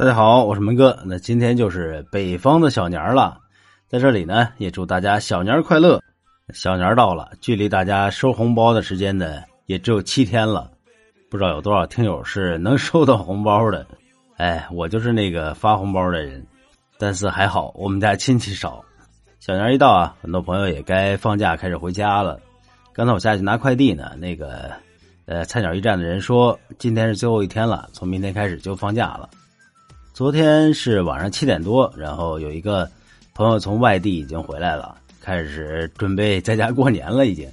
大家好，我是门哥。那今天就是北方的小年了，在这里呢，也祝大家小年快乐。小年到了，距离大家收红包的时间呢，也只有七天了。不知道有多少听友是能收到红包的？哎，我就是那个发红包的人。但是还好，我们家亲戚少。小年一到啊，很多朋友也该放假开始回家了。刚才我下去拿快递呢，那个呃菜鸟驿站的人说，今天是最后一天了，从明天开始就放假了。昨天是晚上七点多，然后有一个朋友从外地已经回来了，开始准备在家过年了已经，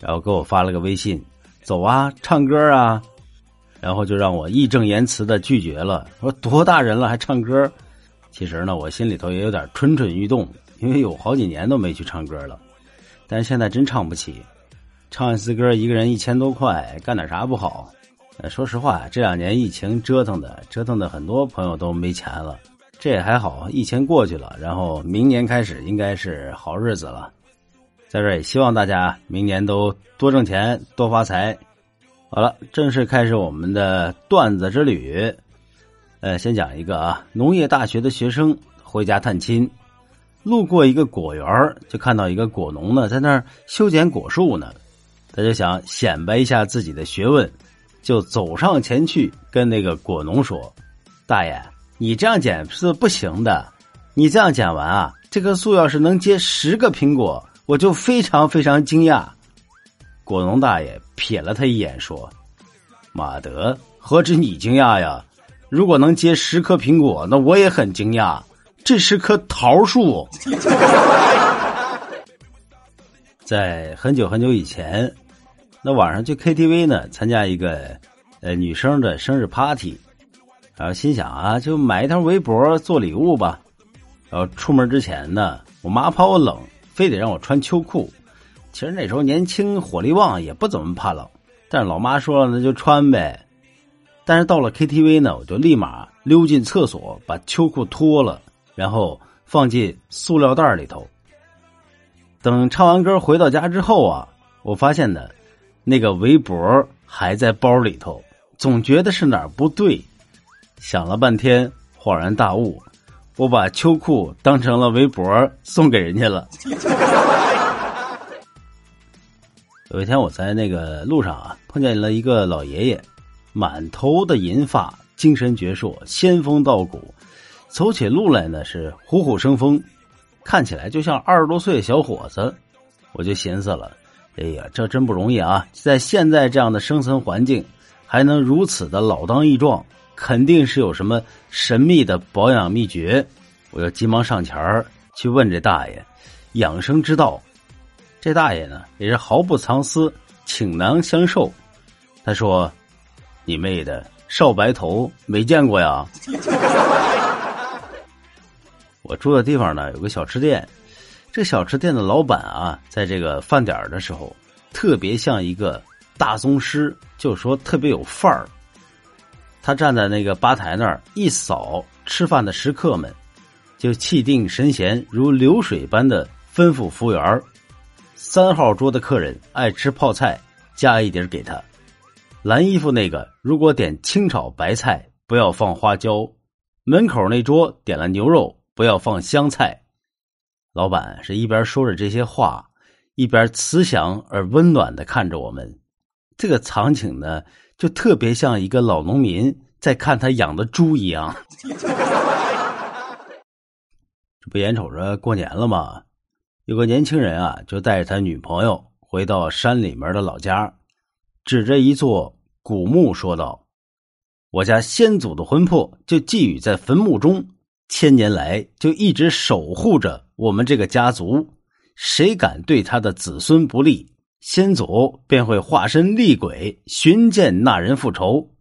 然后给我发了个微信，走啊，唱歌啊，然后就让我义正言辞的拒绝了。说多大人了还唱歌？其实呢，我心里头也有点蠢蠢欲动，因为有好几年都没去唱歌了，但是现在真唱不起，唱一次歌一个人一千多块，干点啥不好？说实话，这两年疫情折腾的，折腾的很多朋友都没钱了。这也还好，疫情过去了，然后明年开始应该是好日子了。在这也希望大家明年都多挣钱，多发财。好了，正式开始我们的段子之旅。呃，先讲一个啊，农业大学的学生回家探亲，路过一个果园，就看到一个果农呢在那儿修剪果树呢，他就想显摆一下自己的学问，就走上前去跟那个果农说：“大爷，你这样剪是不行的，你这样剪完啊，这棵树要是能结十个苹果，我就非常非常惊讶。”果农大爷瞥了他一眼说：“马德，何止你惊讶呀？”如果能结十颗苹果，那我也很惊讶。这是棵桃树。在很久很久以前，那晚上去 KTV 呢，参加一个呃女生的生日 party，然后心想啊，就买一条围脖做礼物吧。然后出门之前呢，我妈怕我冷，非得让我穿秋裤。其实那时候年轻火力旺，也不怎么怕冷。但是老妈说了，那就穿呗。但是到了 KTV 呢，我就立马溜进厕所，把秋裤脱了，然后放进塑料袋里头。等唱完歌回到家之后啊，我发现呢，那个围脖还在包里头，总觉得是哪儿不对。想了半天，恍然大悟，我把秋裤当成了围脖送给人家了。有一天我在那个路上啊，碰见了一个老爷爷。满头的银发，精神矍铄，仙风道骨，走起路来呢是虎虎生风，看起来就像二十多岁的小伙子。我就寻思了，哎呀，这真不容易啊！在现在这样的生存环境，还能如此的老当益壮，肯定是有什么神秘的保养秘诀。我就急忙上前去问这大爷养生之道。这大爷呢也是毫不藏私，倾囊相授。他说。你妹的，少白头没见过呀！我住的地方呢，有个小吃店。这小吃店的老板啊，在这个饭点的时候，特别像一个大宗师，就说特别有范儿。他站在那个吧台那儿，一扫吃饭的食客们，就气定神闲，如流水般的吩咐服务员三号桌的客人爱吃泡菜，加一碟给他。蓝衣服那个，如果点清炒白菜，不要放花椒；门口那桌点了牛肉，不要放香菜。老板是一边说着这些话，一边慈祥而温暖的看着我们。这个场景呢，就特别像一个老农民在看他养的猪一样。这不眼瞅着过年了吗？有个年轻人啊，就带着他女朋友回到山里面的老家。指着一座古墓说道：“我家先祖的魂魄就寄予在坟墓中，千年来就一直守护着我们这个家族。谁敢对他的子孙不利，先祖便会化身厉鬼，寻见那人复仇。”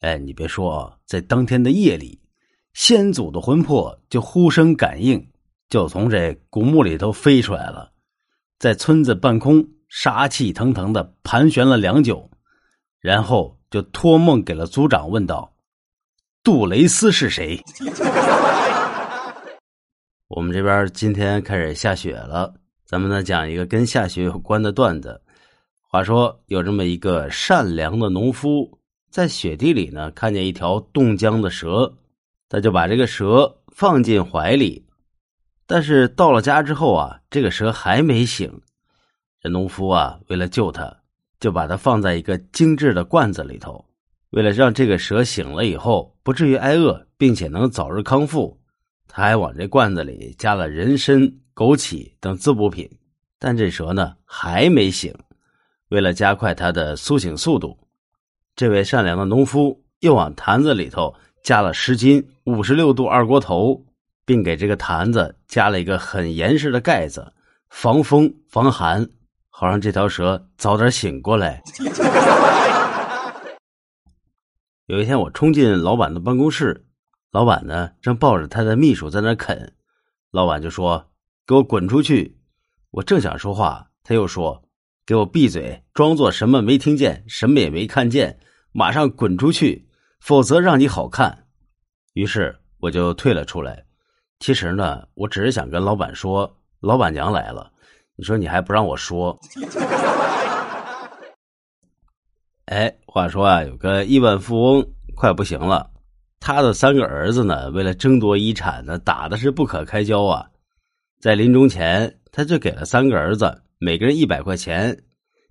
哎，你别说，在当天的夜里，先祖的魂魄就呼声感应，就从这古墓里头飞出来了，在村子半空。杀气腾腾的盘旋了良久，然后就托梦给了族长，问道：“杜蕾斯是谁？” 我们这边今天开始下雪了，咱们呢讲一个跟下雪有关的段子。话说有这么一个善良的农夫，在雪地里呢看见一条冻僵的蛇，他就把这个蛇放进怀里。但是到了家之后啊，这个蛇还没醒。这农夫啊，为了救他，就把它放在一个精致的罐子里头。为了让这个蛇醒了以后不至于挨饿，并且能早日康复，他还往这罐子里加了人参、枸杞等滋补品。但这蛇呢还没醒。为了加快它的苏醒速度，这位善良的农夫又往坛子里头加了十斤五十六度二锅头，并给这个坛子加了一个很严实的盖子，防风防寒，好让这条蛇早点醒过来。有一天，我冲进老板的办公室，老板呢正抱着他的秘书在那啃，老板就说：“给我滚出去！”我正想说话，他又说：“给我闭嘴，装作什么没听见，什么也没看见，马上滚出去，否则让你好看。”于是我就退了出来。其实呢，我只是想跟老板说，老板娘来了，你说你还不让我说。哎，话说啊，有个亿万富翁快不行了，他的三个儿子呢，为了争夺遗产呢，打的是不可开交啊。在临终前，他就给了三个儿子每个人一百块钱，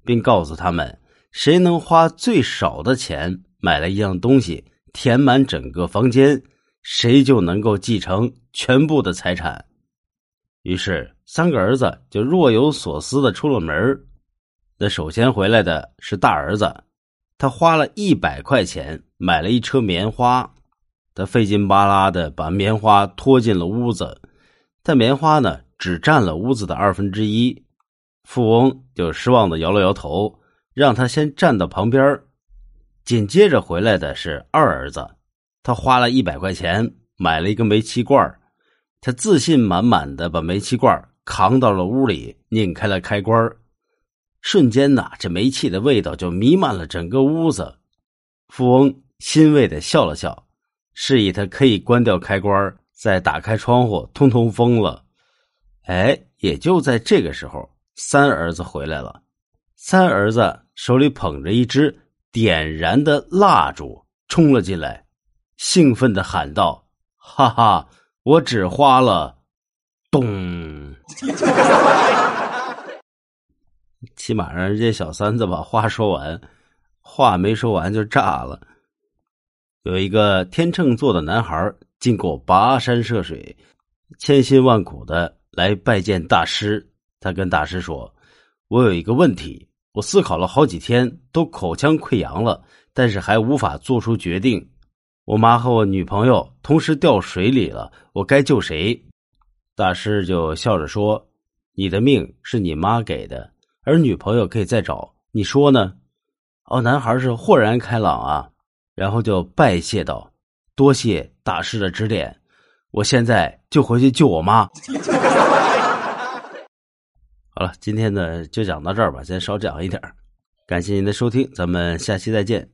并告诉他们，谁能花最少的钱买了一样东西，填满整个房间，谁就能够继承全部的财产。于是，三个儿子就若有所思的出了门那首先回来的是大儿子。他花了一百块钱买了一车棉花，他费劲巴拉的把棉花拖进了屋子，但棉花呢只占了屋子的二分之一。富翁就失望的摇了摇头，让他先站到旁边。紧接着回来的是二儿子，他花了一百块钱买了一个煤气罐他自信满满的把煤气罐扛到了屋里，拧开了开关瞬间呐，这煤气的味道就弥漫了整个屋子。富翁欣慰的笑了笑，示意他可以关掉开关，再打开窗户通通风了。哎，也就在这个时候，三儿子回来了。三儿子手里捧着一支点燃的蜡烛，冲了进来，兴奋的喊道：“哈哈，我只花了咚！” 起码让人家小三子把话说完，话没说完就炸了。有一个天秤座的男孩经过跋山涉水，千辛万苦的来拜见大师。他跟大师说：“我有一个问题，我思考了好几天，都口腔溃疡了，但是还无法做出决定。我妈和我女朋友同时掉水里了，我该救谁？”大师就笑着说：“你的命是你妈给的。”而女朋友可以再找，你说呢？哦，男孩是豁然开朗啊，然后就拜谢道：“多谢大师的指点，我现在就回去救我妈。”好了，今天呢就讲到这儿吧，先少讲一点感谢您的收听，咱们下期再见。